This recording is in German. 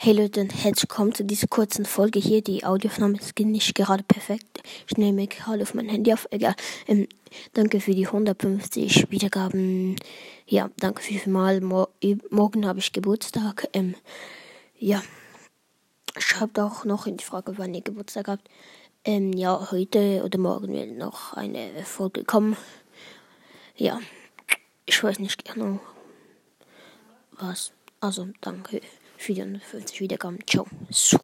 Hey Leute herzlich willkommen zu dieser kurzen Folge hier. Die Audioaufnahme ist nicht gerade perfekt. Ich nehme gerade auf mein Handy auf. Egal. Ähm, danke für die 150 Wiedergaben. Ja, danke vielmals. Mor morgen habe ich Geburtstag. Ähm, ja. Schreibt auch noch in die Frage, wann ihr Geburtstag habt. Ähm, ja, heute oder morgen wird noch eine Folge kommen. Ja. Ich weiß nicht genau was. Also, danke. 450 Wiedergaben. Ciao.